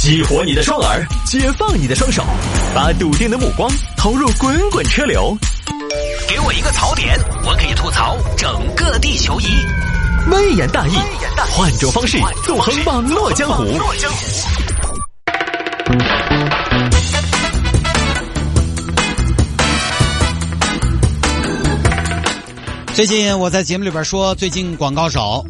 激活你的双耳，解放你的双手，把笃定的目光投入滚滚车流。给我一个槽点，我可以吐槽整个地球仪。微言大义，换种方式纵横网络江湖。最近我在节目里边说，最近广告少，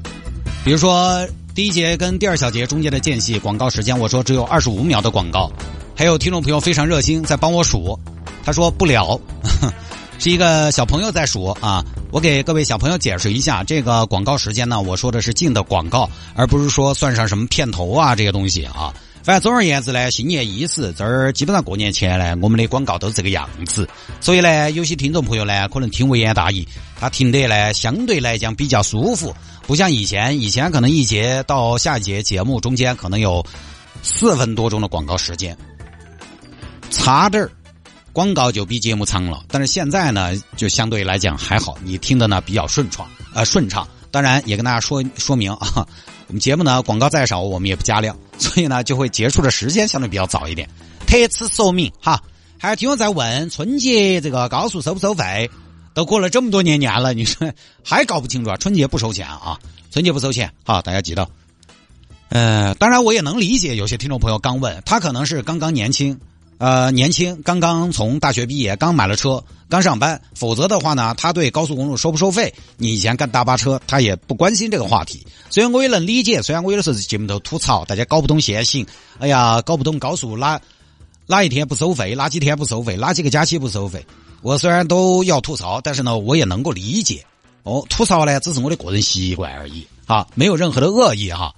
比如说第一节跟第二小节中间的间隙广告时间，我说只有二十五秒的广告。还有听众朋友非常热心，在帮我数，他说不了，是一个小朋友在数啊。我给各位小朋友解释一下，这个广告时间呢，我说的是进的广告，而不是说算上什么片头啊这些东西啊。反正总而言之呢，新年伊始，这儿基本上过年前呢，我们的广告都是这个样子。所以呢，有些听众朋友呢，可能听微言大义，他听得呢相对来讲比较舒服，不像以前，以前可能一节到下一节节目中间可能有四分多钟的广告时间，差点儿广告就比节目长了。但是现在呢，就相对来讲还好，你听的呢比较顺畅，呃顺畅。当然也跟大家说说明啊。我们节目呢，广告再少，我们也不加量，所以呢，就会结束的时间相对比较早一点。特此说明哈。还有听友在问春节这个高速收不收费？都过了这么多年年了，你说还搞不清楚啊？春节不收钱啊？春节不收钱，好，大家记得。呃，当然我也能理解，有些听众朋友刚问，他可能是刚刚年轻。呃，年轻，刚刚从大学毕业，刚买了车，刚上班。否则的话呢，他对高速公路收不收费，你以前干大巴车，他也不关心这个话题。虽然我也能理解，虽然我有的时候在节目头吐槽，大家搞不懂限行，哎呀，搞不懂高速哪哪一天不收费，哪几天不收费，哪几个假期不收费。我虽然都要吐槽，但是呢，我也能够理解。哦，吐槽呢，只是我的个人习惯而已，哈，没有任何的恶意哈。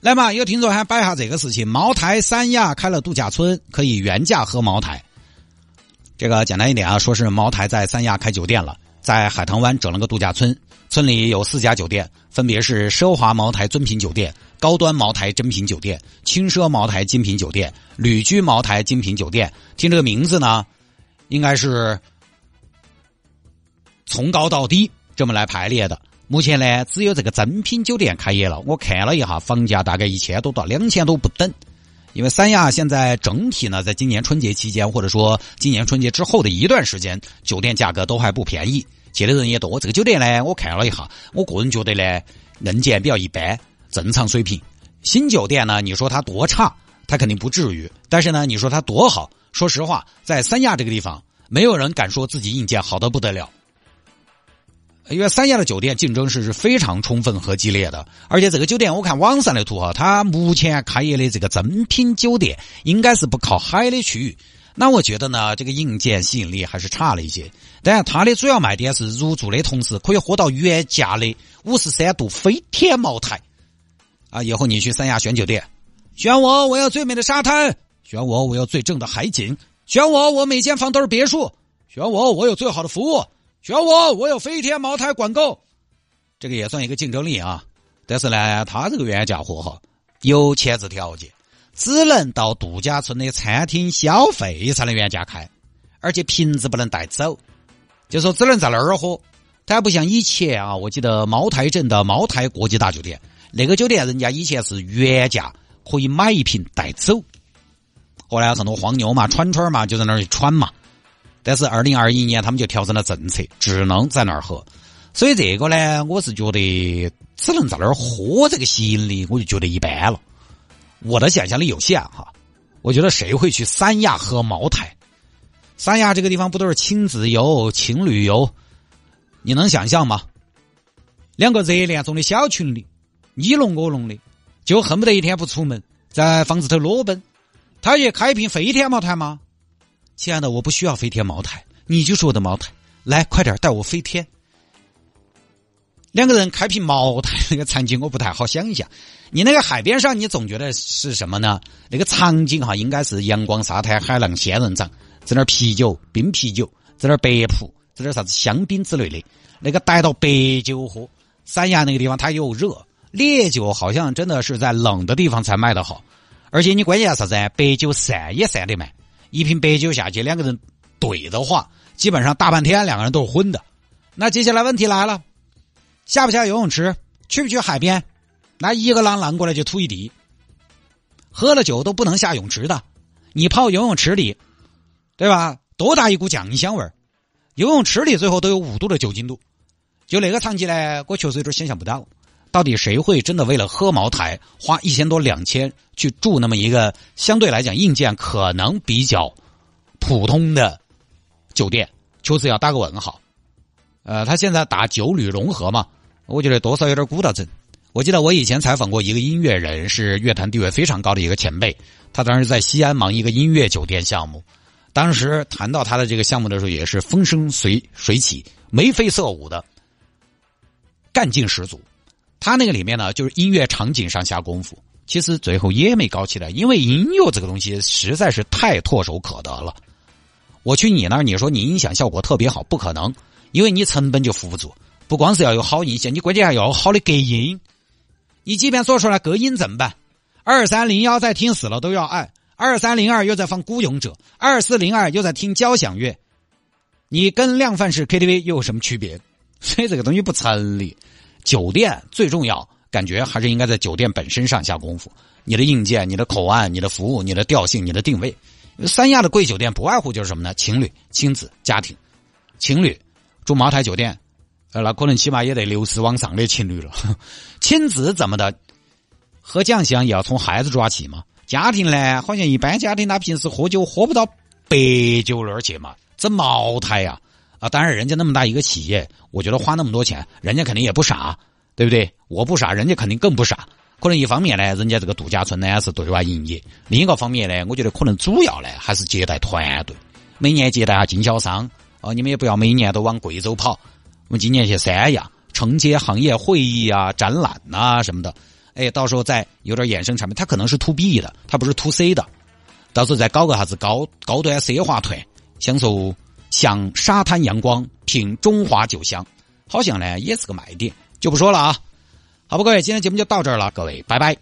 来嘛，有听众还摆下这个事情：茅台、三亚开了度假村，可以原价喝茅台。这个简单一点啊，说是茅台在三亚开酒店了，在海棠湾整了个度假村，村里有四家酒店，分别是奢华茅台尊品酒店、高端茅台珍品酒店、轻奢茅台精品酒店、旅居茅台精品酒店。听这个名字呢，应该是从高到低这么来排列的。目前呢，只有这个珍品酒店开业了。我看了一下，房价大概一千多到两千多不等。因为三亚现在整体呢，在今年春节期间，或者说今年春节之后的一段时间，酒店价格都还不便宜，去的人也多。这个酒店呢，我看了一下，我个人觉得呢，硬件比较一般，正常水平。新酒店呢，你说它多差，它肯定不至于。但是呢，你说它多好，说实话，在三亚这个地方，没有人敢说自己硬件好的不得了。因为三亚的酒店竞争是是非常充分和激烈的，而且这个酒店我看网上的图哈，它目前开业的这个珍品酒店应该是不靠海的区域，那我觉得呢，这个硬件吸引力还是差了一些。当然，它的主要卖点是入住的同时可以喝到原价的五十三度飞天茅台。啊，以后你去三亚选酒店，选我，我要最美的沙滩；选我，我要最正的海景；选我，我每间房都是别墅；选我，我有最好的服务。选我，我有飞天茅台管够，这个也算一个竞争力啊。但是呢，他这个原价货哈有前置条件，只能到度假村的餐厅消费才能原价开，而且瓶子不能带走，就说只能在那儿喝。它不像以前啊，我记得茅台镇的茅台国际大酒店，那个酒店人家以前是原价可以买一瓶带走。后来很多黄牛嘛、串串嘛就在那儿去串嘛。但是二零二一年他们就调整了政策，只能在那儿喝。所以这个呢，我是觉得只能在那儿喝，这个吸引力我就觉得一般了。我的想象力有限哈，我觉得谁会去三亚喝茅台？三亚这个地方不都是亲子游、情侣游？你能想象吗？两个热恋中的小情侣，你侬我侬的，就恨不得一天不出门，在房子头裸奔。他也开一瓶飞天茅台吗？亲爱的，我不需要飞天茅台，你就是我的茅台。来，快点带我飞天。两个人开瓶茅台那个场景，我不太好想象。你那个海边上，你总觉得是什么呢？那个场景哈，应该是阳光沙滩、海浪仙人掌，在那儿啤酒、冰啤酒，在那儿白葡，在那儿啥子香槟之类的。那个带到白酒喝，三亚那个地方它又热，烈酒好像真的是在冷的地方才卖的好。而且你关键啥子？白酒散也散得慢。一瓶白酒下去，两个人怼的话，基本上大半天两个人都是昏的。那接下来问题来了，下不下游泳池？去不去海边？那一个浪浪过来就吐一地。喝了酒都不能下泳池的。你泡游泳池里，对吧？多大一股酱香味儿！游泳池里最后都有五度的酒精度，就那个场景呢，我确实有点想象不到，到底谁会真的为了喝茅台花一千多两千去住那么一个相对来讲硬件可能比较普通的酒店？确实要打个问号。呃，他现在打酒旅融合嘛，我觉得多少有点孤岛症。我记得我以前采访过一个音乐人，是乐坛地位非常高的一个前辈，他当时在西安忙一个音乐酒店项目。当时谈到他的这个项目的时候，也是风生水水起、眉飞色舞的，干劲十足。他那个里面呢，就是音乐场景上下功夫，其实最后也没搞起来，因为音乐这个东西实在是太唾手可得了。我去你那儿，你说你音响效果特别好，不可能，因为你成本就付不住。不光是要有好音响，你关键还要有好的隔音。你即便说出来隔音怎么办？二三零幺在听死了都要爱。二三零二又在放《孤勇者》，二四零二又在听交响乐，你跟量贩式 KTV 又有什么区别？所以这个东西不成立。酒店最重要，感觉还是应该在酒店本身上下功夫。你的硬件、你的口岸、你的服务、你的调性、你的定位。三亚的贵酒店不外乎就是什么呢？情侣、亲子、家庭。情侣住茅台酒店，呃，那可能起码也得六十往上的情侣了。亲子怎么的？喝酱香也要从孩子抓起嘛。家庭呢，好像一般家庭他平时喝酒喝不到白酒那儿去嘛，整茅台呀，啊当然人家那么大一个企业，我觉得花那么多钱，人家肯定也不傻，对不对？我不傻，人家肯定更不傻。可能一方面呢，人家这个度假村呢是对外营业；另一个方面呢，我觉得可能主要呢还是接待团队，每年接待下经销商。哦，你们也不要每年都往贵州跑，我们今年去三亚承接行业会议啊、展览啊什么的。哎，到时候再有点衍生产品，它可能是 to B 的，它不是 to C 的。到时候再搞个啥子高高端奢华团，享受享沙滩阳光，品中华酒香，好像呢也是个卖点，就不说了啊。好吧，各位，今天节目就到这儿了，各位，拜拜。